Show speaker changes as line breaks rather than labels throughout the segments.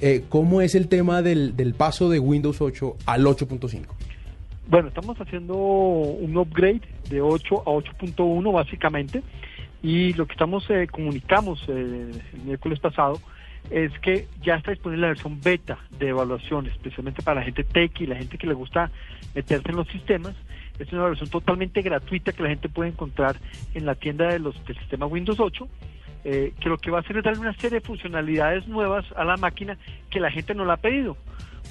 Eh, ¿Cómo es el tema del, del paso de Windows 8 al 8.5?
Bueno, estamos haciendo un upgrade de 8 a 8.1 básicamente y lo que estamos eh, comunicamos eh, el miércoles pasado es que ya está disponible la versión beta de evaluación, especialmente para la gente tech y la gente que le gusta meterse en los sistemas. Es una versión totalmente gratuita que la gente puede encontrar en la tienda de los, del sistema Windows 8 eh, que lo que va a hacer es darle una serie de funcionalidades nuevas a la máquina que la gente no la ha pedido.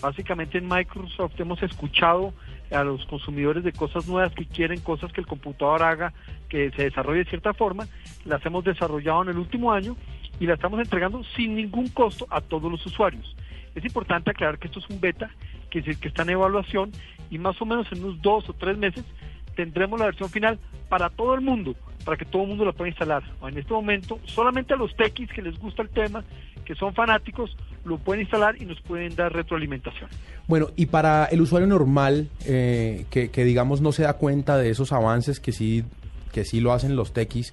Básicamente en Microsoft hemos escuchado a los consumidores de cosas nuevas que quieren, cosas que el computador haga, que se desarrolle de cierta forma, las hemos desarrollado en el último año y las estamos entregando sin ningún costo a todos los usuarios. Es importante aclarar que esto es un beta, que, es que está en evaluación y más o menos en unos dos o tres meses tendremos la versión final para todo el mundo, para que todo el mundo la pueda instalar. En este momento, solamente a los techis que les gusta el tema, que son fanáticos, lo pueden instalar y nos pueden dar retroalimentación.
Bueno, y para el usuario normal, eh, que, digamos no se da cuenta de esos avances que sí, que sí lo hacen los techis,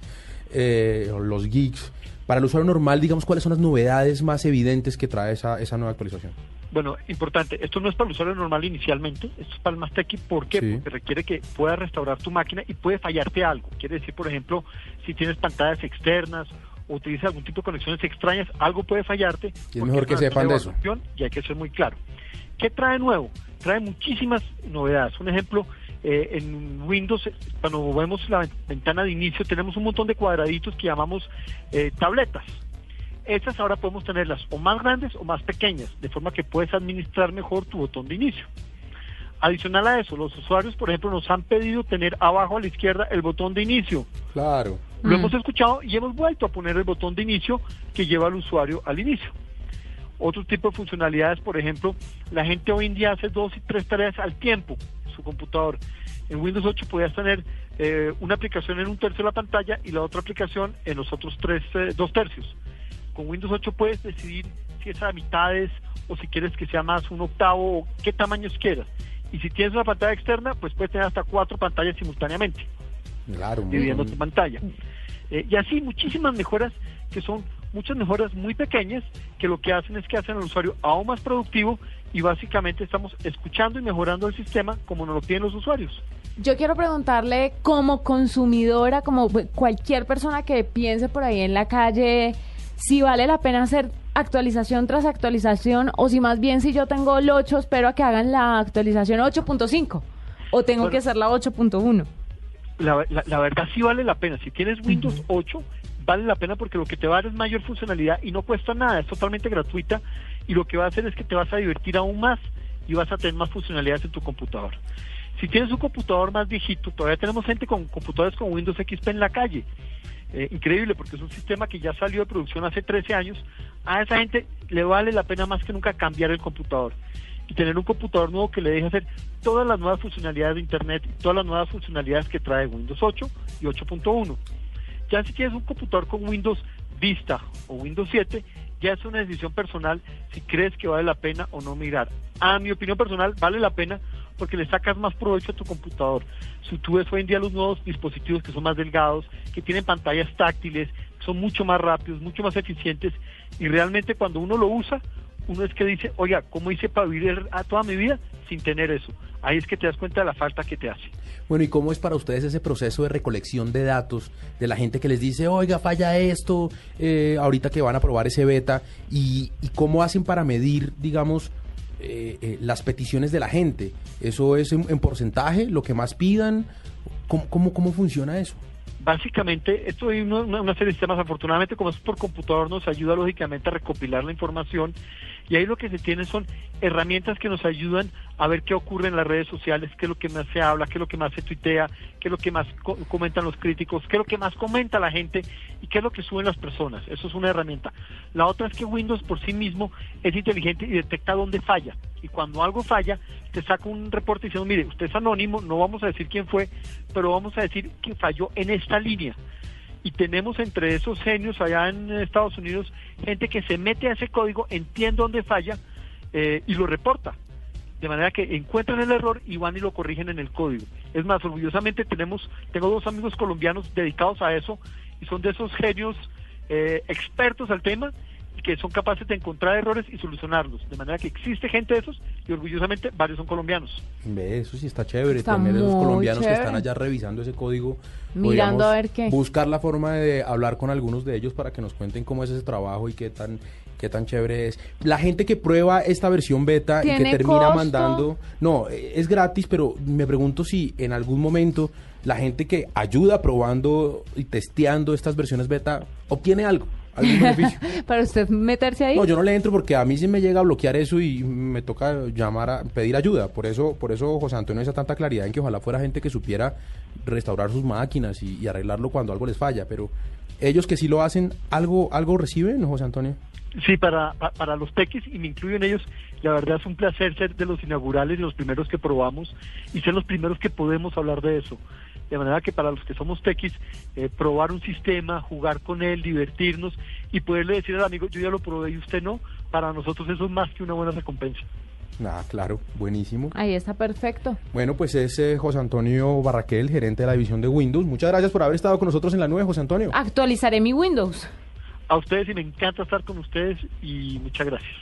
eh, los geeks, para el usuario normal, digamos, ¿cuáles son las novedades más evidentes que trae esa, esa nueva actualización?
Bueno, importante, esto no es para el usuario normal inicialmente, esto es para el más ¿por qué? Porque requiere que puedas restaurar tu máquina y puede fallarte algo. Quiere decir, por ejemplo, si tienes pantallas externas o utilizas algún tipo de conexiones extrañas, algo puede fallarte.
Y es mejor que sepan de eso.
Y hay que ser muy claro. ¿Qué trae nuevo? Trae muchísimas novedades. Un ejemplo, eh, en Windows, cuando vemos la ventana de inicio, tenemos un montón de cuadraditos que llamamos eh, tabletas estas ahora podemos tenerlas o más grandes o más pequeñas, de forma que puedes administrar mejor tu botón de inicio. Adicional a eso, los usuarios, por ejemplo, nos han pedido tener abajo a la izquierda el botón de inicio.
Claro.
Lo mm. hemos escuchado y hemos vuelto a poner el botón de inicio que lleva al usuario al inicio. Otro tipo de funcionalidades, por ejemplo, la gente hoy en día hace dos y tres tareas al tiempo en su computador. En Windows 8 podías tener eh, una aplicación en un tercio de la pantalla y la otra aplicación en los otros tres, eh, dos tercios. Con Windows 8 puedes decidir si es a mitades o si quieres que sea más un octavo o qué tamaños quieras. Y si tienes una pantalla externa, pues puedes tener hasta cuatro pantallas simultáneamente.
Claro.
Dividiendo tu pantalla. Eh, y así muchísimas mejoras que son muchas mejoras muy pequeñas que lo que hacen es que hacen al usuario aún más productivo y básicamente estamos escuchando y mejorando el sistema como nos lo piden los usuarios.
Yo quiero preguntarle como consumidora, como cualquier persona que piense por ahí en la calle, si vale la pena hacer actualización tras actualización o si más bien si yo tengo el 8 espero a que hagan la actualización 8.5 o tengo que hacer la 8.1.
La, la, verdad sí vale la pena. Si tienes Windows 8, vale la pena porque lo que te va a dar es mayor funcionalidad y no cuesta nada, es totalmente gratuita y lo que va a hacer es que te vas a divertir aún más y vas a tener más funcionalidades en tu computador. Si tienes un computador más viejito, todavía tenemos gente con computadores con Windows XP en la calle eh, increíble porque es un sistema que ya salió de producción hace 13 años, a esa gente le vale la pena más que nunca cambiar el computador y tener un computador nuevo que le deje hacer todas las nuevas funcionalidades de Internet todas las nuevas funcionalidades que trae Windows 8 y 8.1. Ya si tienes un computador con Windows Vista o Windows 7, ya es una decisión personal si crees que vale la pena o no mirar. A mi opinión personal, vale la pena porque le sacas más provecho a tu computador. Si tú ves hoy en día los nuevos dispositivos que son más delgados, que tienen pantallas táctiles, son mucho más rápidos, mucho más eficientes y realmente cuando uno lo usa, uno es que dice, oiga, ¿cómo hice para vivir a toda mi vida sin tener eso? Ahí es que te das cuenta de la falta que te hace.
Bueno, ¿y cómo es para ustedes ese proceso de recolección de datos de la gente que les dice, oiga, falla esto, eh, ahorita que van a probar ese beta, y, y cómo hacen para medir, digamos, eh, eh, las peticiones de la gente. ¿Eso es en, porcentaje, lo que más pidan? ¿Cómo, cómo, cómo funciona eso?
Básicamente, esto hay una, una, serie de sistemas, afortunadamente como es por computador, nos ayuda lógicamente a recopilar la información y ahí lo que se tiene son herramientas que nos ayudan a ver qué ocurre en las redes sociales, qué es lo que más se habla, qué es lo que más se tuitea, qué es lo que más comentan los críticos, qué es lo que más comenta la gente y qué es lo que suben las personas. Eso es una herramienta. La otra es que Windows por sí mismo es inteligente y detecta dónde falla. Y cuando algo falla, te saca un reporte diciendo, mire, usted es anónimo, no vamos a decir quién fue, pero vamos a decir que falló en esta línea y tenemos entre esos genios allá en Estados Unidos gente que se mete a ese código, entiende dónde falla eh, y lo reporta. De manera que encuentran el error y van y lo corrigen en el código. Es más, orgullosamente tenemos, tengo dos amigos colombianos dedicados a eso y son de esos genios eh, expertos al tema que son capaces de encontrar errores y solucionarlos. De manera que existe gente de esos y orgullosamente varios son colombianos.
Ve, eso sí está chévere,
Está
tener esos colombianos que están allá revisando ese código.
Mirando a ver qué.
Buscar la forma de hablar con algunos de ellos para que nos cuenten cómo es ese trabajo y qué tan qué tan chévere es. La gente que prueba esta versión beta y que
¿Tiene
termina
costo?
mandando, no, eh, es gratis, pero me pregunto si en algún momento la gente que ayuda probando y testeando estas versiones beta obtiene algo, algún beneficio.
Para usted meterse ahí.
No, yo no le entro porque a mí sí me llega a bloquear eso y me toca llamar a pedir ayuda. Por eso, por eso José Antonio esa tanta claridad en que ojalá fuera gente que supiera restaurar sus máquinas y, y arreglarlo cuando algo les falla. Pero ellos que sí lo hacen, algo, algo reciben, ¿no, José Antonio?
Sí, para, pa- para los tequis, y me incluyo en ellos, la verdad es un placer ser de los inaugurales y los primeros que probamos y ser los primeros que podemos hablar de eso. De manera que para los que somos tequis, eh, probar un sistema, jugar con él, divertirnos y poderle decir al amigo, yo ya lo probé y usted no, para nosotros eso es más que una buena recompensa.
Ah, claro, buenísimo.
Ahí está perfecto.
Bueno, pues es eh, José Antonio Barraquel, gerente de la división de Windows. Muchas gracias por haber estado con nosotros en la nube, José Antonio.
Actualizaré mi Windows.
A ustedes y me encanta estar con ustedes y muchas gracias.